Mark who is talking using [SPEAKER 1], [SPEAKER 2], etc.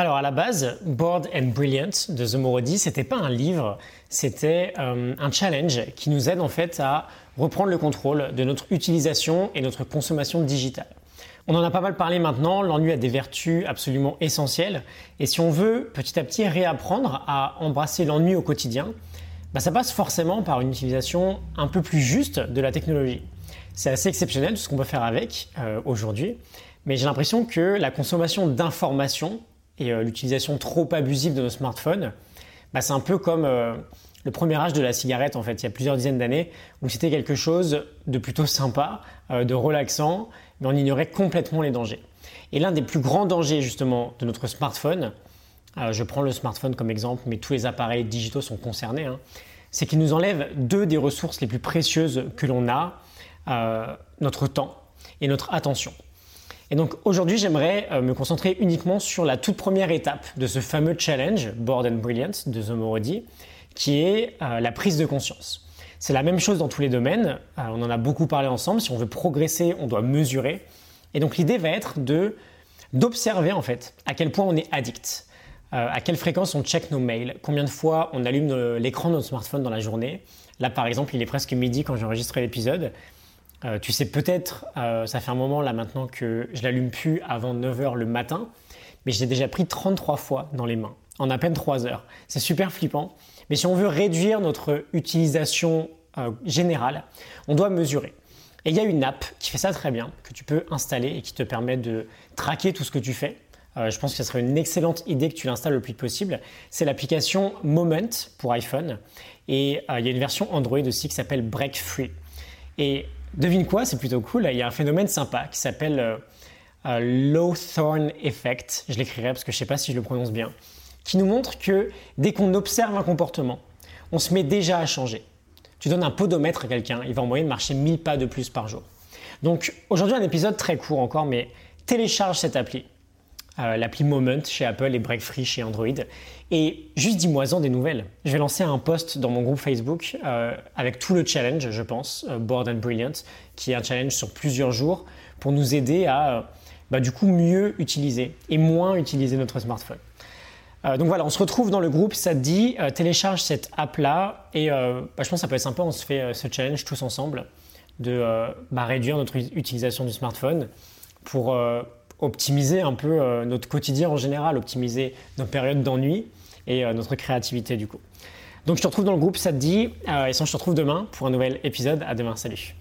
[SPEAKER 1] Alors à la base, Bored and Brilliant de The Morodi, c'était pas un livre, c'était euh, un challenge qui nous aide en fait à reprendre le contrôle de notre utilisation et notre consommation digitale. On en a pas mal parlé maintenant, l'ennui a des vertus absolument essentielles et si on veut petit à petit réapprendre à embrasser l'ennui au quotidien, bah, ça passe forcément par une utilisation un peu plus juste de la technologie. C'est assez exceptionnel tout ce qu'on peut faire avec euh, aujourd'hui, mais j'ai l'impression que la consommation d'informations et euh, l'utilisation trop abusive de nos smartphones, bah, c'est un peu comme euh, le premier âge de la cigarette en fait, il y a plusieurs dizaines d'années, où c'était quelque chose de plutôt sympa, euh, de relaxant, mais on ignorait complètement les dangers. Et l'un des plus grands dangers justement de notre smartphone, je prends le smartphone comme exemple, mais tous les appareils digitaux sont concernés, hein, c'est qu'il nous enlève deux des ressources les plus précieuses que l'on a, notre temps et notre attention. Et donc aujourd'hui, j'aimerais euh, me concentrer uniquement sur la toute première étape de ce fameux challenge Board and Brilliant de The Morodi, qui est euh, la prise de conscience. C'est la même chose dans tous les domaines. Euh, on en a beaucoup parlé ensemble. Si on veut progresser, on doit mesurer. Et donc l'idée va être de d'observer en fait à quel point on est addict, à quelle fréquence on check nos mails, combien de fois on allume l'écran de notre smartphone dans la journée. Là par exemple, il est presque midi quand j'ai l'épisode. Euh, tu sais peut-être, euh, ça fait un moment là maintenant que je l'allume plus avant 9h le matin, mais je l'ai déjà pris 33 fois dans les mains, en à peine 3 heures. C'est super flippant. Mais si on veut réduire notre utilisation euh, générale, on doit mesurer. Et il y a une app qui fait ça très bien, que tu peux installer et qui te permet de traquer tout ce que tu fais. je pense que ce serait une excellente idée que tu l'installes le plus possible. C'est l'application Moment pour iPhone. Et il y a une version Android aussi qui s'appelle Break Free. Et Devine quoi, c'est plutôt cool. Il y a un phénomène sympa qui s'appelle euh, euh, Effect. Je l'écrirai parce que je ne sais pas si je le prononce bien. Qui nous montre que dès qu'on observe un comportement, on se met déjà à changer. Tu donnes un podomètre à quelqu'un, il va en moyenne marcher 1000 pas de plus par jour. Donc aujourd'hui un épisode très court encore, mais télécharge cette appli. Euh, l'appli Moment chez Apple et Break Free chez Android. Et juste dis-moi-en des nouvelles. Je vais lancer un post dans mon groupe Facebook euh, avec tout le challenge, je pense, euh, Board and Brilliant, qui est un challenge sur plusieurs jours pour nous aider à bah, du coup mieux utiliser et moins utiliser notre smartphone. donc voilà, on se retrouve dans le groupe, ça te dit, télécharge cette app-là et bah, je pense que ça peut être sympa, on se fait ce challenge tous ensemble de bah, réduire notre utilisation du smartphone pour optimiser un peu euh, notre quotidien en général, optimiser nos périodes d'ennui et euh, notre créativité du coup. Donc je te retrouve dans le groupe, ça te dit, euh, et sinon je te retrouve demain pour un nouvel épisode. À demain, salut